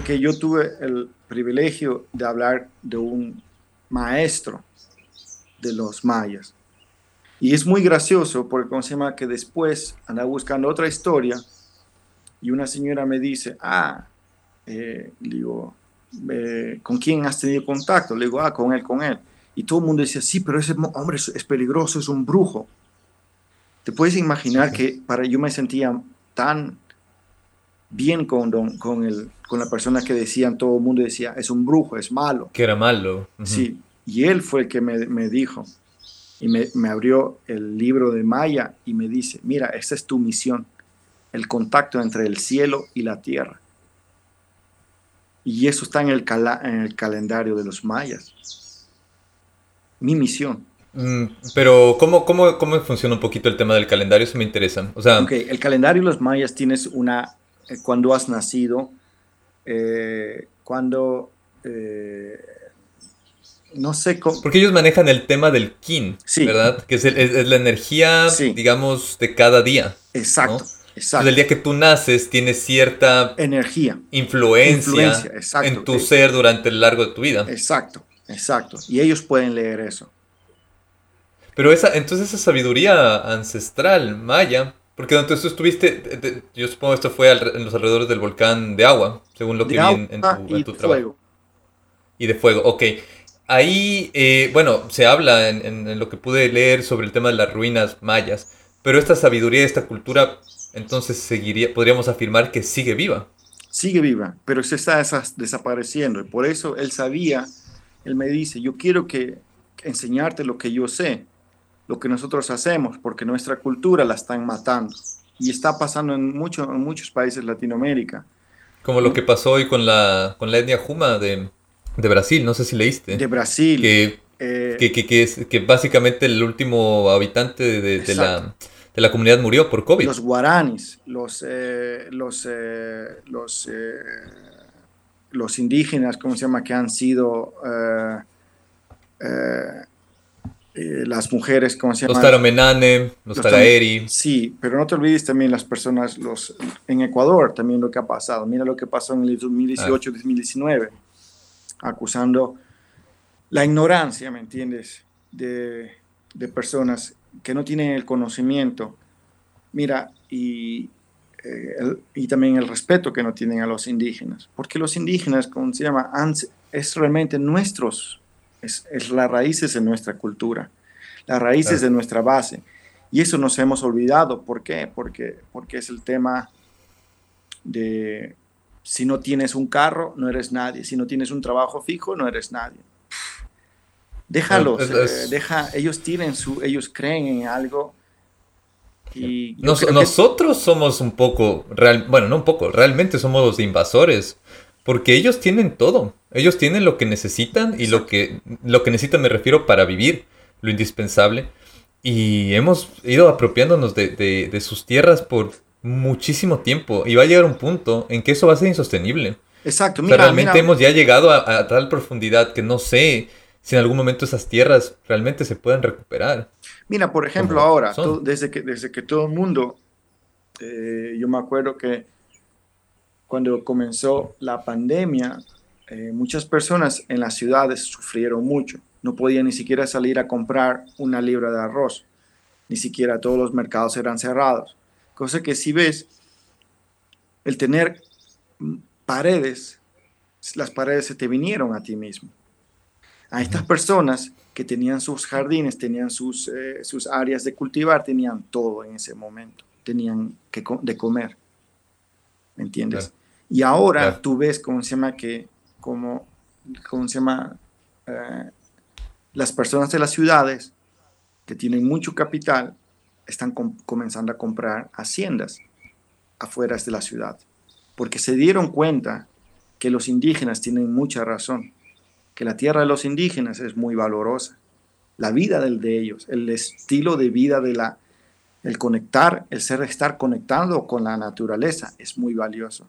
Que yo tuve el privilegio de hablar de un maestro de los mayas. Y es muy gracioso porque, ¿cómo se llama? Que después anda buscando otra historia y una señora me dice, ah, eh, digo, eh, ¿con quién has tenido contacto? Le digo, ah, con él, con él. Y todo el mundo decía, sí, pero ese hombre es, peligroso, es un brujo. Te puedes imaginar que para yo me sentía tan bien con, con, el, con la persona que decían, todo el mundo decía, es un brujo, es malo. Que era malo. Sí, y él fue el que me, me dijo, y me, me, abrió el libro de Maya y me dice, mira, esta es tu misión, el contacto entre el cielo y la tierra. Y eso está en el, en el calendario de los mayas. Mi misión. Mm, pero, ¿cómo, cómo, ¿cómo funciona un poquito el tema del calendario? Eso me interesa. O sea, okay, el calendario de los mayas tienes una, eh, cuando has nacido, eh, cuando, eh, no sé cómo... Porque ellos manejan el tema del kin, ¿verdad? Que es, es, la energía, digamos, de cada día. Exacto. Exacto. el día que tú naces tienes cierta energía, influencia, en tu ser durante el largo de tu vida. Exacto, exacto. Y ellos pueden leer eso. Pero esa, entonces esa sabiduría ancestral maya, porque donde tú estuviste, yo supongo esto fue en los alrededores del volcán de agua, según lo que vi en, tu, trabajo. Fuego. Y de fuego, ok. Ahí, eh, bueno, se habla en, en, lo que pude leer sobre el tema de las ruinas mayas, pero esta sabiduría, esta cultura entonces seguiría, podríamos afirmar que sigue viva. Sigue viva, pero se está desapareciendo. Y por eso él sabía, él me dice, yo quiero que enseñarte lo que yo sé, lo que nosotros hacemos, porque nuestra cultura la están matando. Y está pasando en, mucho, en muchos países de Latinoamérica. Como lo que pasó hoy con la, con la etnia Juma de, de Brasil, no sé si leíste. De Brasil. Que, eh, que, que, es, que básicamente el último habitante de, de la de la comunidad murió por COVID. Los guaranis, los, eh, los, eh, los, eh, los indígenas, ¿cómo se llama?, que han sido las mujeres, ¿cómo se llama? Los Taromenane, los, Taraeri. Sí, pero no te olvides también las personas, los en Ecuador también lo que ha pasado. Mira lo que pasó en el 2018-2019, acusando la ignorancia, ¿me entiendes?, de, de personas que no tienen el conocimiento, mira, y, eh, y también el respeto que no tienen a los indígenas, porque los indígenas, como se llama, es realmente nuestros, es, es las raíces de nuestra cultura, las raíces de nuestra base. Y eso nos hemos olvidado. ¿Por qué? Porque, porque es el tema de si no tienes un carro, no eres nadie. Si no tienes un trabajo fijo, no eres nadie. Déjalos, eh, deja, ellos tienen su, ellos creen en algo. Y nosotros somos un poco, real, bueno, no un poco, realmente somos los invasores. Porque ellos tienen todo. Ellos tienen lo que necesitan y lo que, lo que necesitan me refiero para vivir, lo indispensable. Y hemos ido apropiándonos de, sus tierras por muchísimo tiempo. Y va a llegar un punto en que eso va a ser insostenible. Exacto. Mira, realmente hemos ya llegado a, a, tal profundidad que no sé si en algún momento esas tierras realmente se pueden recuperar. Mira, por ejemplo, ahora, desde, que, desde que todo el mundo, eh, yo me acuerdo que cuando comenzó la pandemia, eh, muchas personas en las ciudades sufrieron mucho. No podían ni siquiera salir a comprar una libra de arroz. Ni siquiera todos los mercados eran cerrados. Cosa que si ves, el tener paredes, las paredes se te vinieron a ti mismo a estas personas que tenían sus jardines, tenían sus, eh, sus áreas de cultivar, tenían todo en ese momento, tenían que de comer, ¿me entiendes? Y ahora tú ves cómo se llama que, como, cómo se llama, eh, las personas de las ciudades que tienen mucho capital están comenzando a comprar haciendas afuera de la ciudad, porque se dieron cuenta que los indígenas tienen mucha razón que la tierra de los indígenas es muy valorosa. La vida del de ellos, el estilo de vida de la, el conectar, el ser estar conectado con la naturaleza es muy valioso.